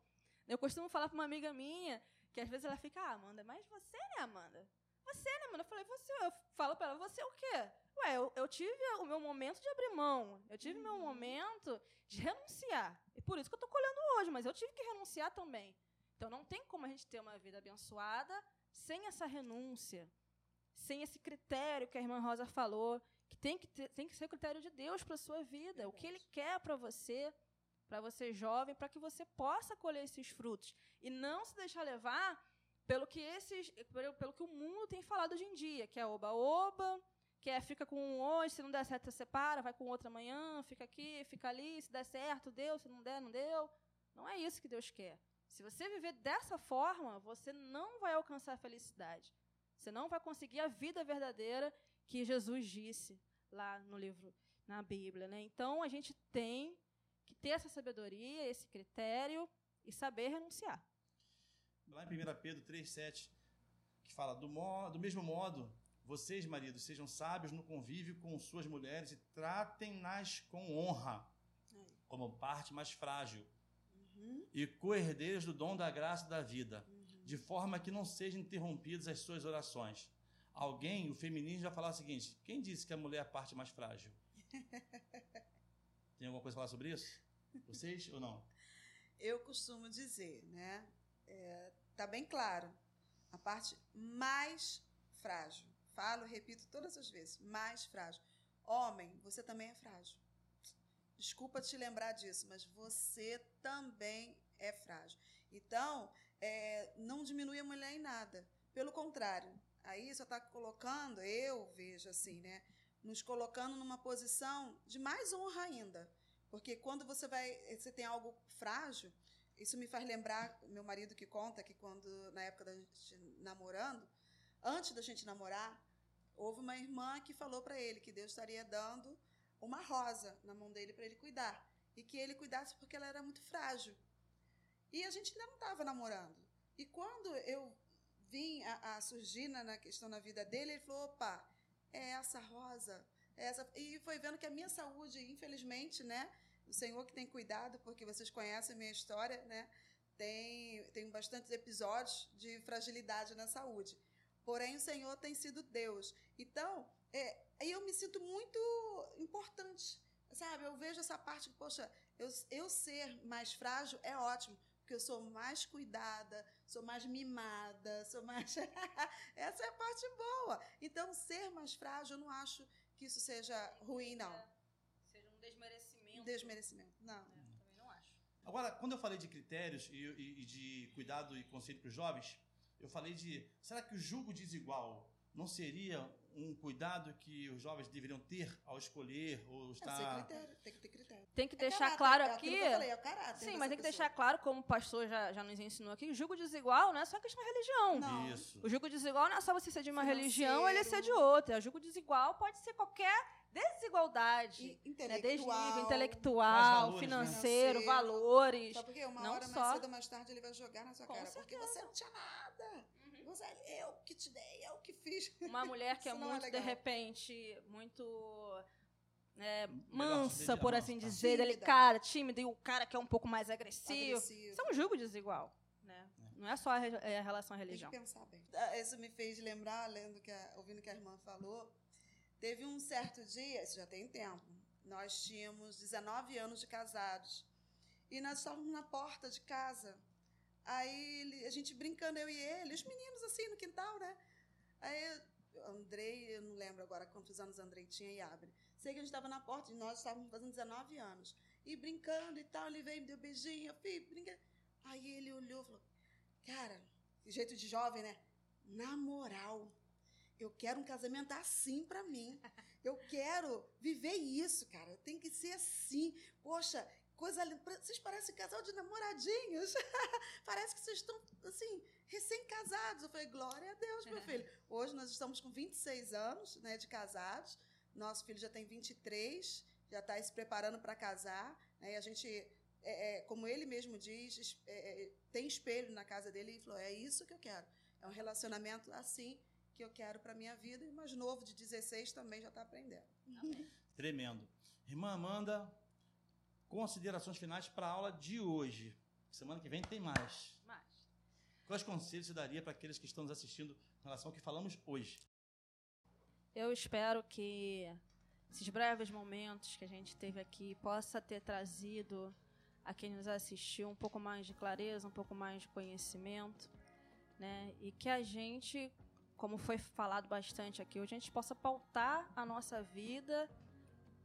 Eu costumo falar para uma amiga minha, que às vezes ela fica, ah, Amanda, mas você, né, Amanda? Você, né, mano? Eu falei, você. Eu falo pra ela, você é o quê? Ué, eu, eu tive o meu momento de abrir mão. Eu tive o meu momento de renunciar. E por isso que eu tô colhendo hoje, mas eu tive que renunciar também. Então não tem como a gente ter uma vida abençoada sem essa renúncia, sem esse critério que a irmã Rosa falou, que tem que, ter, tem que ser o critério de Deus para sua vida, Verdade. o que Ele quer para você, para você jovem, para que você possa colher esses frutos e não se deixar levar pelo que esses, pelo, pelo que o mundo tem falado hoje em dia, que é oba-oba, que é fica com um hoje, se não der certo, você separa, vai com outro amanhã, fica aqui, fica ali, se der certo, deu, se não der, não deu. Não é isso que Deus quer. Se você viver dessa forma, você não vai alcançar a felicidade. Você não vai conseguir a vida verdadeira que Jesus disse lá no livro, na Bíblia. Né? Então, a gente tem que ter essa sabedoria, esse critério e saber renunciar. Lá em 1 Pedro 3,7, que fala: do, modo, do mesmo modo, vocês, maridos, sejam sábios no convívio com suas mulheres e tratem-nas com honra, como parte mais frágil, uhum. e co-herdeiros do dom da graça da vida, uhum. de forma que não sejam interrompidas as suas orações. Alguém, o feminismo, já falou o seguinte: quem disse que a mulher é a parte mais frágil? Tem alguma coisa a falar sobre isso? Vocês ou não? Eu costumo dizer, né? É, tá bem claro. A parte mais frágil. Falo, repito todas as vezes, mais frágil. Homem, você também é frágil. Desculpa te lembrar disso, mas você também é frágil. Então, é, não diminui a mulher em nada. Pelo contrário, aí só está colocando, eu vejo assim, né? Nos colocando numa posição de mais honra ainda. Porque quando você vai, você tem algo frágil, isso me faz lembrar meu marido que conta que quando na época da gente namorando, antes da gente namorar, houve uma irmã que falou para ele que Deus estaria dando uma rosa na mão dele para ele cuidar e que ele cuidasse porque ela era muito frágil. E a gente ainda não estava namorando. E quando eu vim a, a surgir na, na, questão na vida dele, ele falou: opa, é essa rosa. É essa. E foi vendo que a minha saúde, infelizmente, né? O Senhor que tem cuidado, porque vocês conhecem a minha história, né? Tem, tem bastantes episódios de fragilidade na saúde porém o Senhor tem sido Deus. Então, é, aí eu me sinto muito importante, sabe? Eu vejo essa parte que, poxa, eu, eu ser mais frágil é ótimo, porque eu sou mais cuidada, sou mais mimada, sou mais. Essa é a parte boa. Então, ser mais frágil, eu não acho que isso seja ruim, não. Seja um desmerecimento. Desmerecimento, não. É, também não acho. Agora, quando eu falei de critérios e, e, e de cuidado e conselho para os jovens, eu falei de será que o julgo desigual não seria um cuidado que os jovens deveriam ter ao escolher ou estar. É, critério, tem que ter critério. Tem que é deixar caráter, claro é aqui. É falei, é caráter Sim, mas tem que pessoa. deixar claro, como o pastor já, já nos ensinou aqui, o julgo desigual não é só questão de religião. Não. Isso. O julgo desigual não é só você ser de uma Financeiro. religião ou ele ser de outra. O julgo desigual pode ser qualquer desigualdade, intelectual, né? desnível intelectual, valores, financeiro, né? valores. Só porque uma não hora só... mais cedo ou mais tarde ele vai jogar na sua Com cara, certeza. porque você não tinha nada. Você, eu que te dei, eu que fiz. Uma mulher que é muito, é de repente, muito é, mansa, por assim dizer, tímida. delicada, tímida, e o cara que é um pouco mais agressivo. agressivo. Isso é um julgo desigual. Né? É. Não é só a, a relação à religião. Tem que pensar bem. Ah, isso me fez lembrar, lendo que a, ouvindo que a irmã falou, Teve um certo dia, isso já tem tempo, nós tínhamos 19 anos de casados. E nós estávamos na porta de casa. Aí ele, a gente brincando, eu e ele, os meninos assim no quintal, né? Aí Andrei, eu não lembro agora quantos anos Andrei tinha e abre. Sei que a gente estava na porta e nós estávamos fazendo 19 anos. E brincando e tal, ele veio, me deu beijinho, eu fui, brinca. Aí ele olhou e falou: Cara, jeito de jovem, né? Na moral, eu quero um casamento assim para mim. Eu quero viver isso, cara. Tem que ser assim. Poxa, coisa linda. Vocês parecem casal de namoradinhos. Parece que vocês estão, assim, recém-casados. Eu falei, glória a Deus, meu filho. Hoje nós estamos com 26 anos né, de casados. Nosso filho já tem 23, já está se preparando para casar. Né, e a gente, é, é, como ele mesmo diz, é, é, tem espelho na casa dele e falou: é isso que eu quero. É um relacionamento assim que eu quero para minha vida. E o mais novo, de 16, também já está aprendendo. Amém. Tremendo. Irmã Amanda, considerações finais para a aula de hoje. Semana que vem tem mais. Mais. Quais conselhos você daria para aqueles que estão nos assistindo em relação ao que falamos hoje? Eu espero que esses breves momentos que a gente teve aqui possa ter trazido a quem nos assistiu um pouco mais de clareza, um pouco mais de conhecimento, né? E que a gente, como foi falado bastante aqui, a gente possa pautar a nossa vida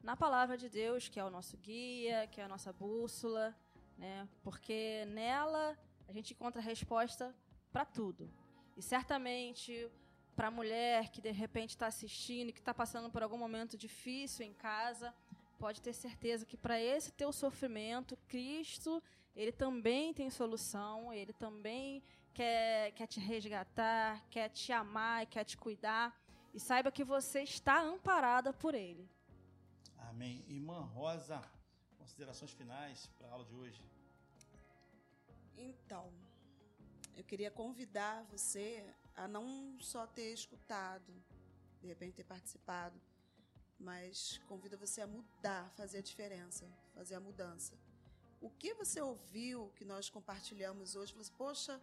na palavra de Deus, que é o nosso guia, que é a nossa bússola, né? Porque nela a gente encontra resposta para tudo. E certamente para a mulher que de repente está assistindo, que está passando por algum momento difícil em casa, pode ter certeza que para esse teu sofrimento, Cristo, ele também tem solução, ele também quer, quer te resgatar, quer te amar e quer te cuidar. E saiba que você está amparada por ele. Amém. Irmã Rosa, considerações finais para a aula de hoje. Então, eu queria convidar você a não só ter escutado, de repente ter participado, mas convido você a mudar, fazer a diferença, fazer a mudança. O que você ouviu que nós compartilhamos hoje? Você, poxa,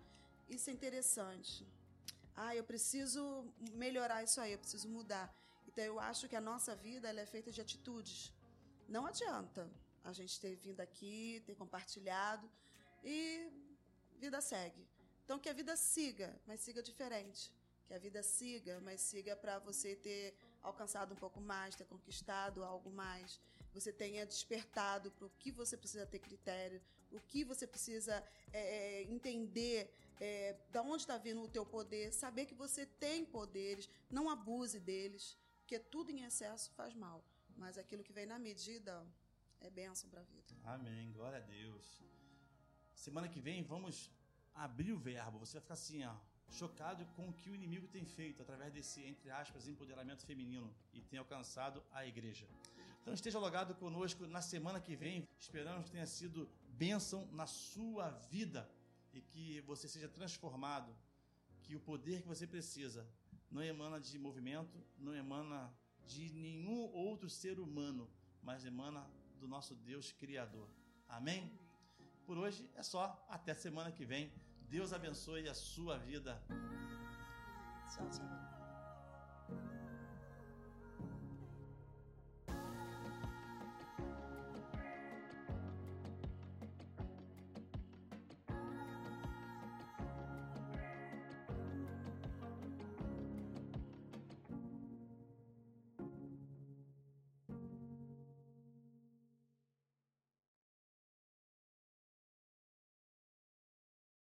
isso é interessante. Ah, eu preciso melhorar isso aí, eu preciso mudar. Então eu acho que a nossa vida ela é feita de atitudes. Não adianta a gente ter vindo aqui, ter compartilhado e vida segue. Então que a vida siga, mas siga diferente. Que a vida siga, mas siga para você ter alcançado um pouco mais, ter conquistado algo mais, você tenha despertado para o que você precisa ter critério, o que você precisa é, é entender, é, da onde está vindo o teu poder, saber que você tem poderes, não abuse deles, porque tudo em excesso faz mal, mas aquilo que vem na medida é bênção para a vida. Amém, glória a Deus. Semana que vem vamos abrir o verbo, você vai ficar assim, ó, chocado com o que o inimigo tem feito através desse, entre aspas, empoderamento feminino e tem alcançado a igreja. Então esteja logado conosco na semana que vem. Esperamos que tenha sido bênção na sua vida e que você seja transformado, que o poder que você precisa não emana de movimento, não emana de nenhum outro ser humano, mas emana do nosso Deus Criador. Amém? Por hoje é só. Até semana que vem. Deus abençoe a sua vida. Tchau, tchau.